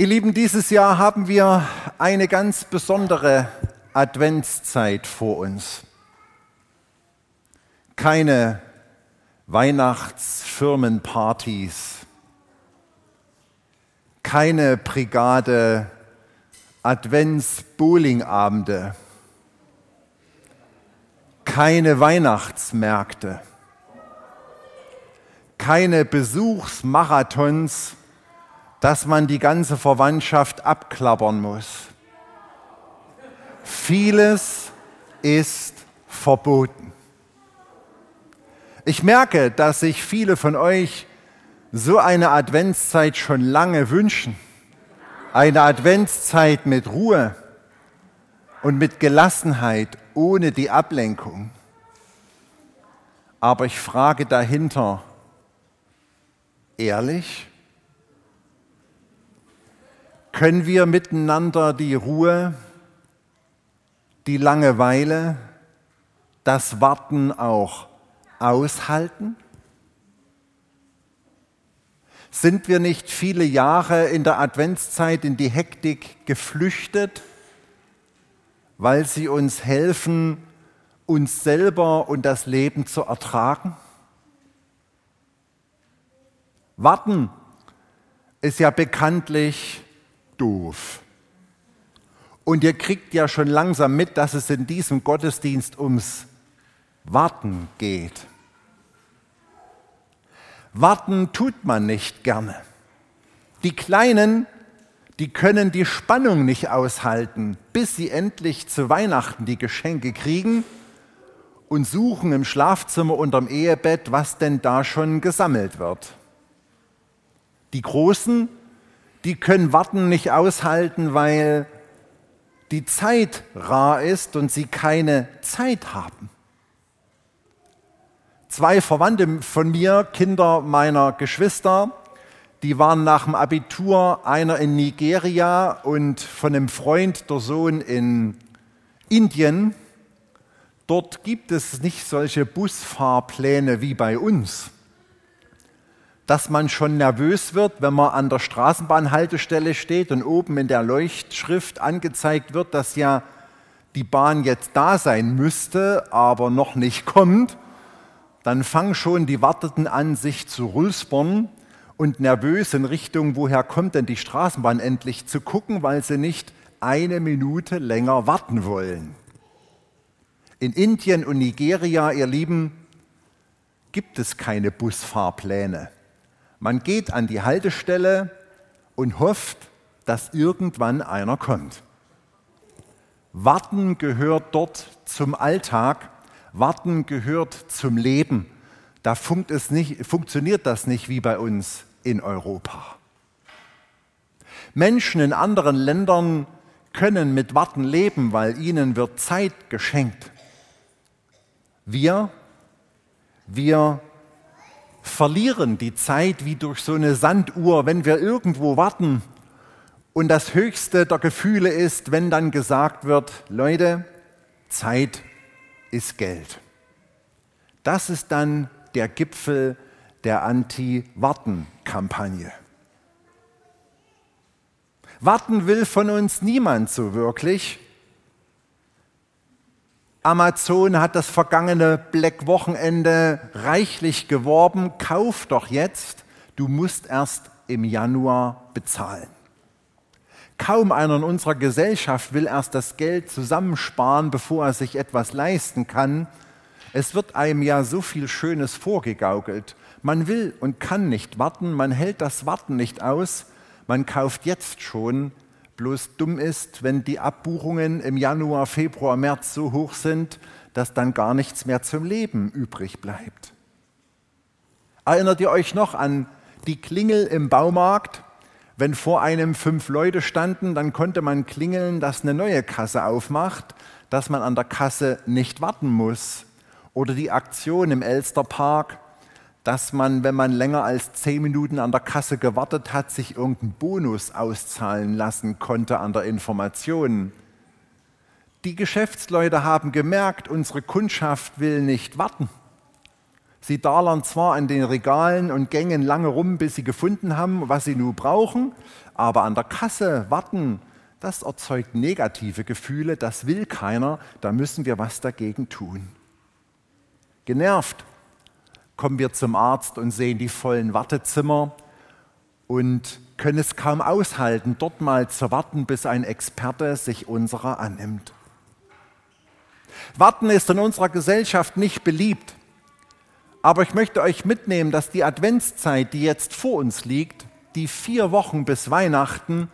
Ihr Lieben, dieses Jahr haben wir eine ganz besondere Adventszeit vor uns. Keine Weihnachtsfirmenpartys, keine Brigade Advents-Bowlingabende, keine Weihnachtsmärkte, keine Besuchsmarathons, dass man die ganze Verwandtschaft abklappern muss. Vieles ist verboten. Ich merke, dass sich viele von euch so eine Adventszeit schon lange wünschen. Eine Adventszeit mit Ruhe und mit Gelassenheit, ohne die Ablenkung. Aber ich frage dahinter, ehrlich? Können wir miteinander die Ruhe, die Langeweile, das Warten auch aushalten? Sind wir nicht viele Jahre in der Adventszeit in die Hektik geflüchtet, weil sie uns helfen, uns selber und das Leben zu ertragen? Warten ist ja bekanntlich doof. Und ihr kriegt ja schon langsam mit, dass es in diesem Gottesdienst ums Warten geht. Warten tut man nicht gerne. Die Kleinen, die können die Spannung nicht aushalten, bis sie endlich zu Weihnachten die Geschenke kriegen und suchen im Schlafzimmer unterm Ehebett, was denn da schon gesammelt wird. Die Großen, die können Warten nicht aushalten, weil die Zeit rar ist und sie keine Zeit haben. Zwei Verwandte von mir, Kinder meiner Geschwister, die waren nach dem Abitur, einer in Nigeria und von einem Freund, der Sohn in Indien. Dort gibt es nicht solche Busfahrpläne wie bei uns dass man schon nervös wird, wenn man an der Straßenbahnhaltestelle steht und oben in der Leuchtschrift angezeigt wird, dass ja die Bahn jetzt da sein müsste, aber noch nicht kommt. Dann fangen schon die Warteten an, sich zu rülpsern und nervös in Richtung, woher kommt denn die Straßenbahn endlich zu gucken, weil sie nicht eine Minute länger warten wollen. In Indien und Nigeria, ihr Lieben, gibt es keine Busfahrpläne. Man geht an die Haltestelle und hofft, dass irgendwann einer kommt. Warten gehört dort zum Alltag, Warten gehört zum Leben. Da funkt es nicht, funktioniert das nicht wie bei uns in Europa. Menschen in anderen Ländern können mit Warten leben, weil ihnen wird Zeit geschenkt. Wir, wir verlieren die Zeit wie durch so eine Sanduhr, wenn wir irgendwo warten. Und das höchste der Gefühle ist, wenn dann gesagt wird, Leute, Zeit ist Geld. Das ist dann der Gipfel der Anti-Warten-Kampagne. Warten will von uns niemand so wirklich. Amazon hat das vergangene Black-Wochenende reichlich geworben. Kauf doch jetzt, du musst erst im Januar bezahlen. Kaum einer in unserer Gesellschaft will erst das Geld zusammensparen, bevor er sich etwas leisten kann. Es wird einem ja so viel Schönes vorgegaukelt. Man will und kann nicht warten, man hält das Warten nicht aus, man kauft jetzt schon, bloß dumm ist, wenn die Abbuchungen im Januar, Februar, März so hoch sind, dass dann gar nichts mehr zum Leben übrig bleibt. Erinnert ihr euch noch an die Klingel im Baumarkt? Wenn vor einem fünf Leute standen, dann konnte man klingeln, dass eine neue Kasse aufmacht, dass man an der Kasse nicht warten muss. Oder die Aktion im Elsterpark, dass man, wenn man länger als zehn Minuten an der Kasse gewartet hat, sich irgendeinen Bonus auszahlen lassen konnte an der Information. Die Geschäftsleute haben gemerkt, unsere Kundschaft will nicht warten. Sie dalern zwar an den Regalen und Gängen lange rum, bis sie gefunden haben, was sie nun brauchen, aber an der Kasse warten, das erzeugt negative Gefühle, das will keiner, da müssen wir was dagegen tun. Genervt kommen wir zum Arzt und sehen die vollen Wartezimmer und können es kaum aushalten, dort mal zu warten, bis ein Experte sich unserer annimmt. Warten ist in unserer Gesellschaft nicht beliebt. Aber ich möchte euch mitnehmen, dass die Adventszeit, die jetzt vor uns liegt, die vier Wochen bis Weihnachten,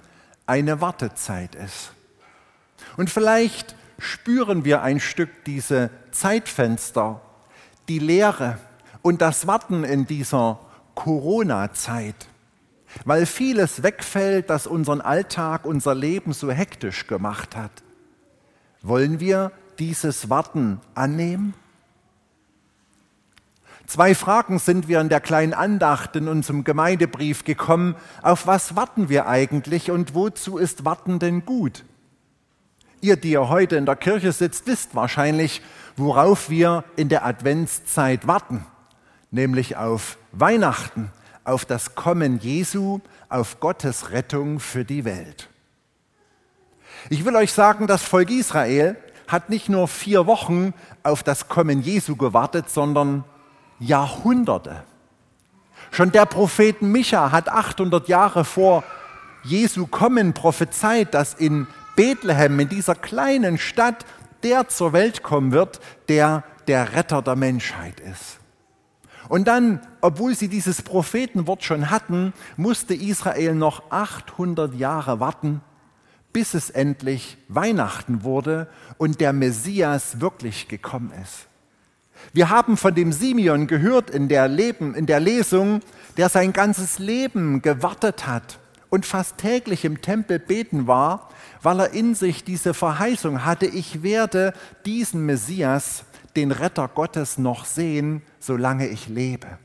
eine Wartezeit ist. Und vielleicht spüren wir ein Stück diese Zeitfenster, die Leere und das Warten in dieser Corona-Zeit, weil vieles wegfällt, das unseren Alltag, unser Leben so hektisch gemacht hat. Wollen wir dieses Warten annehmen? Zwei Fragen sind wir in der kleinen Andacht in unserem Gemeindebrief gekommen. Auf was warten wir eigentlich und wozu ist Warten denn gut? Ihr, die ihr heute in der Kirche sitzt, wisst wahrscheinlich, worauf wir in der Adventszeit warten, nämlich auf Weihnachten, auf das Kommen Jesu, auf Gottes Rettung für die Welt. Ich will euch sagen, das Volk Israel hat nicht nur vier Wochen auf das Kommen Jesu gewartet, sondern Jahrhunderte. Schon der Prophet Micha hat 800 Jahre vor Jesu Kommen prophezeit, dass in Bethlehem, in dieser kleinen Stadt, der zur Welt kommen wird, der der Retter der Menschheit ist. Und dann, obwohl sie dieses Prophetenwort schon hatten, musste Israel noch 800 Jahre warten, bis es endlich Weihnachten wurde und der Messias wirklich gekommen ist. Wir haben von dem Simeon gehört in der, Leben, in der Lesung, der sein ganzes Leben gewartet hat und fast täglich im Tempel beten war, weil er in sich diese Verheißung hatte, ich werde diesen Messias, den Retter Gottes, noch sehen, solange ich lebe.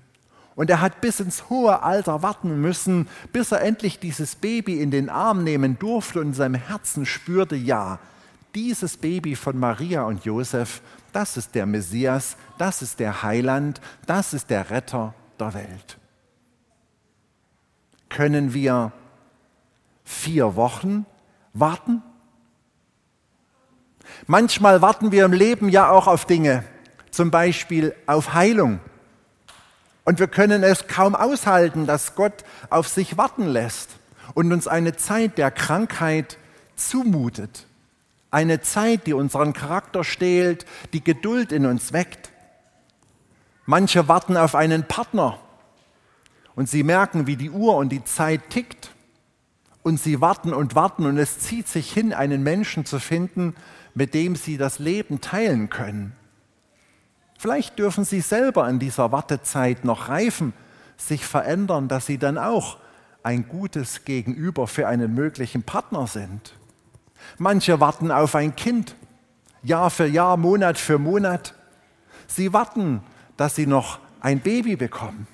Und er hat bis ins hohe Alter warten müssen, bis er endlich dieses Baby in den Arm nehmen durfte und in seinem Herzen spürte, ja, dieses Baby von Maria und Josef, das ist der Messias, das ist der Heiland, das ist der Retter der Welt. Können wir vier Wochen warten? Manchmal warten wir im Leben ja auch auf Dinge, zum Beispiel auf Heilung. Und wir können es kaum aushalten, dass Gott auf sich warten lässt und uns eine Zeit der Krankheit zumutet. Eine Zeit, die unseren Charakter stehlt, die Geduld in uns weckt. Manche warten auf einen Partner und sie merken, wie die Uhr und die Zeit tickt. Und sie warten und warten und es zieht sich hin, einen Menschen zu finden, mit dem sie das Leben teilen können. Vielleicht dürfen sie selber in dieser Wartezeit noch reifen, sich verändern, dass sie dann auch ein gutes Gegenüber für einen möglichen Partner sind. Manche warten auf ein Kind, Jahr für Jahr, Monat für Monat. Sie warten, dass sie noch ein Baby bekommen.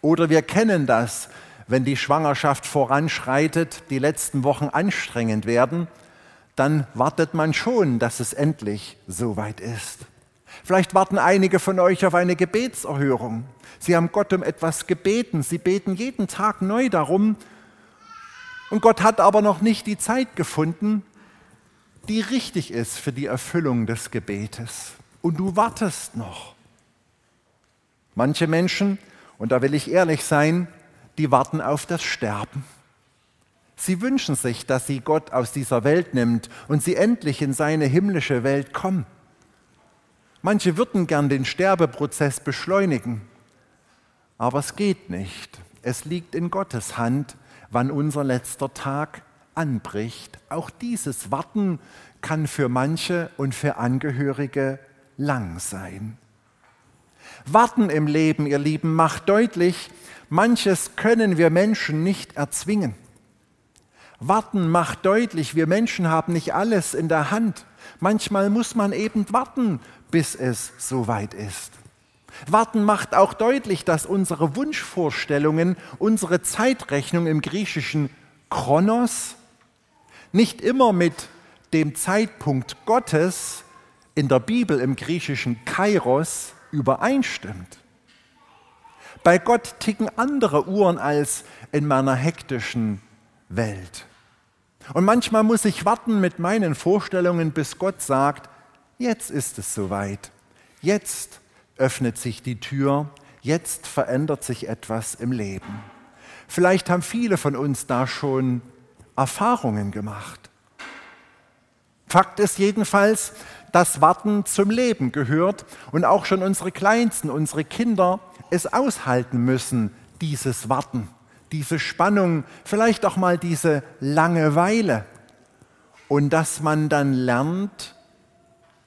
Oder wir kennen das, wenn die Schwangerschaft voranschreitet, die letzten Wochen anstrengend werden, dann wartet man schon, dass es endlich soweit ist. Vielleicht warten einige von euch auf eine Gebetserhörung. Sie haben Gott um etwas gebeten. Sie beten jeden Tag neu darum und Gott hat aber noch nicht die Zeit gefunden, die richtig ist für die Erfüllung des Gebetes. Und du wartest noch. Manche Menschen, und da will ich ehrlich sein, die warten auf das Sterben. Sie wünschen sich, dass sie Gott aus dieser Welt nimmt und sie endlich in seine himmlische Welt kommen. Manche würden gern den Sterbeprozess beschleunigen, aber es geht nicht. Es liegt in Gottes Hand, wann unser letzter Tag anbricht. Auch dieses Warten kann für manche und für Angehörige lang sein. Warten im Leben, ihr Lieben, macht deutlich, manches können wir Menschen nicht erzwingen. Warten macht deutlich, wir Menschen haben nicht alles in der Hand. Manchmal muss man eben warten, bis es soweit ist. Warten macht auch deutlich, dass unsere Wunschvorstellungen, unsere Zeitrechnung im griechischen Chronos nicht immer mit dem Zeitpunkt Gottes in der Bibel im griechischen Kairos übereinstimmt. Bei Gott ticken andere Uhren als in meiner hektischen Welt. Und manchmal muss ich warten mit meinen Vorstellungen, bis Gott sagt, jetzt ist es soweit. Jetzt öffnet sich die Tür, jetzt verändert sich etwas im Leben. Vielleicht haben viele von uns da schon Erfahrungen gemacht. Fakt ist jedenfalls, dass Warten zum Leben gehört und auch schon unsere Kleinsten, unsere Kinder es aushalten müssen, dieses Warten, diese Spannung, vielleicht auch mal diese Langeweile. Und dass man dann lernt,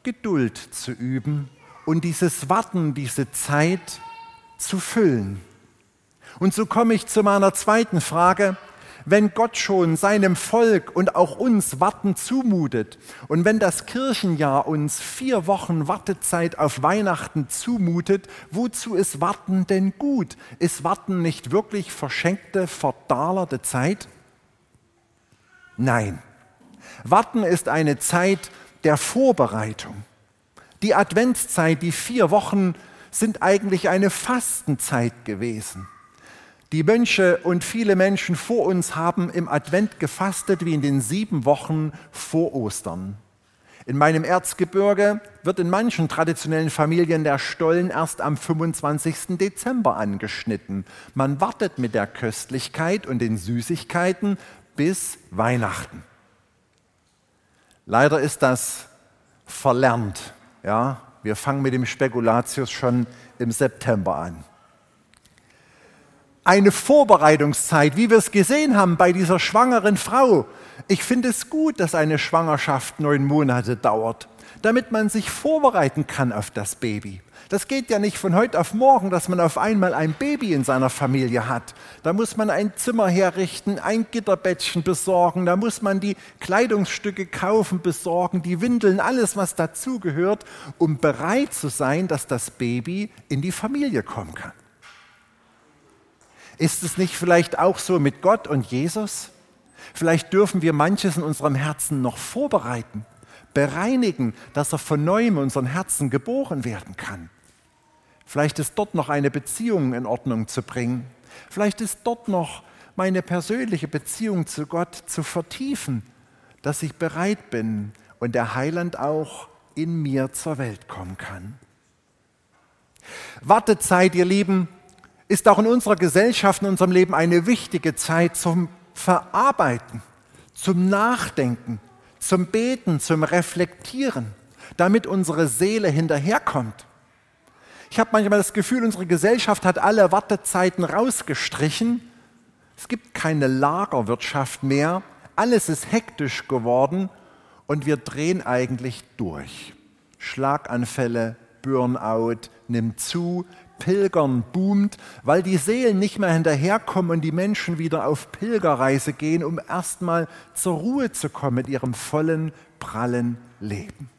Geduld zu üben und dieses Warten, diese Zeit zu füllen. Und so komme ich zu meiner zweiten Frage wenn Gott schon seinem Volk und auch uns Warten zumutet und wenn das Kirchenjahr uns vier Wochen Wartezeit auf Weihnachten zumutet, wozu ist Warten denn gut? Ist Warten nicht wirklich verschenkte, verdalerte Zeit? Nein. Warten ist eine Zeit der Vorbereitung. Die Adventszeit, die vier Wochen, sind eigentlich eine Fastenzeit gewesen. Die Mönche und viele Menschen vor uns haben im Advent gefastet wie in den sieben Wochen vor Ostern. In meinem Erzgebirge wird in manchen traditionellen Familien der Stollen erst am 25. Dezember angeschnitten. Man wartet mit der Köstlichkeit und den Süßigkeiten bis Weihnachten. Leider ist das verlernt. Ja, wir fangen mit dem Spekulatius schon im September an eine Vorbereitungszeit, wie wir es gesehen haben bei dieser schwangeren Frau. Ich finde es gut, dass eine Schwangerschaft neun Monate dauert, damit man sich vorbereiten kann auf das Baby. Das geht ja nicht von heute auf morgen, dass man auf einmal ein Baby in seiner Familie hat. Da muss man ein Zimmer herrichten, ein Gitterbettchen besorgen, da muss man die Kleidungsstücke kaufen, besorgen, die Windeln, alles, was dazugehört, um bereit zu sein, dass das Baby in die Familie kommen kann. Ist es nicht vielleicht auch so mit Gott und Jesus? Vielleicht dürfen wir manches in unserem Herzen noch vorbereiten, bereinigen, dass er von neuem in unseren Herzen geboren werden kann. Vielleicht ist dort noch eine Beziehung in Ordnung zu bringen. Vielleicht ist dort noch meine persönliche Beziehung zu Gott zu vertiefen, dass ich bereit bin und der Heiland auch in mir zur Welt kommen kann. Wartezeit, ihr Lieben, ist auch in unserer Gesellschaft, in unserem Leben eine wichtige Zeit zum Verarbeiten, zum Nachdenken, zum Beten, zum Reflektieren, damit unsere Seele hinterherkommt. Ich habe manchmal das Gefühl, unsere Gesellschaft hat alle Wartezeiten rausgestrichen. Es gibt keine Lagerwirtschaft mehr. Alles ist hektisch geworden und wir drehen eigentlich durch. Schlaganfälle, Burnout nimmt zu, Pilgern boomt, weil die Seelen nicht mehr hinterherkommen und die Menschen wieder auf Pilgerreise gehen, um erstmal zur Ruhe zu kommen mit ihrem vollen, prallen Leben.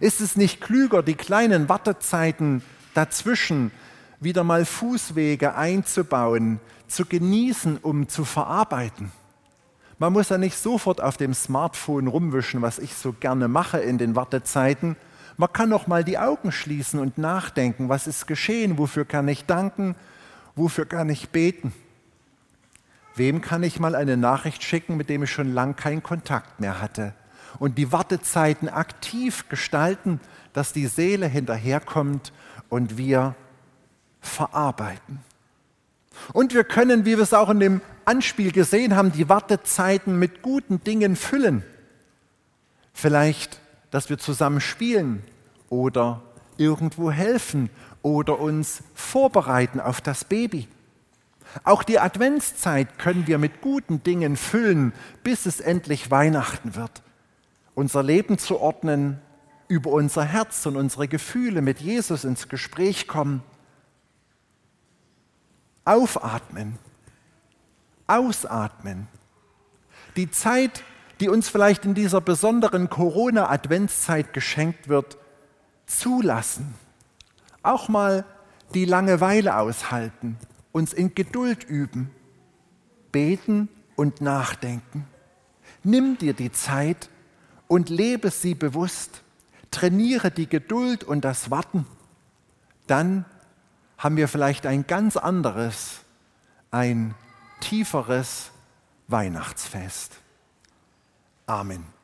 Ist es nicht klüger, die kleinen Wartezeiten dazwischen wieder mal Fußwege einzubauen, zu genießen, um zu verarbeiten? Man muss ja nicht sofort auf dem Smartphone rumwischen, was ich so gerne mache in den Wartezeiten, man kann noch mal die Augen schließen und nachdenken, was ist geschehen, wofür kann ich danken, wofür kann ich beten. Wem kann ich mal eine Nachricht schicken, mit dem ich schon lang keinen Kontakt mehr hatte? Und die Wartezeiten aktiv gestalten, dass die Seele hinterherkommt und wir verarbeiten. Und wir können, wie wir es auch in dem Anspiel gesehen haben, die Wartezeiten mit guten Dingen füllen. Vielleicht dass wir zusammen spielen oder irgendwo helfen oder uns vorbereiten auf das Baby. Auch die Adventszeit können wir mit guten Dingen füllen, bis es endlich Weihnachten wird. Unser Leben zu ordnen, über unser Herz und unsere Gefühle mit Jesus ins Gespräch kommen. Aufatmen, ausatmen. Die Zeit die uns vielleicht in dieser besonderen Corona-Adventszeit geschenkt wird, zulassen. Auch mal die Langeweile aushalten, uns in Geduld üben, beten und nachdenken. Nimm dir die Zeit und lebe sie bewusst. Trainiere die Geduld und das Warten. dann haben wir vielleicht ein ganz anderes, ein tieferes Weihnachtsfest. Amen.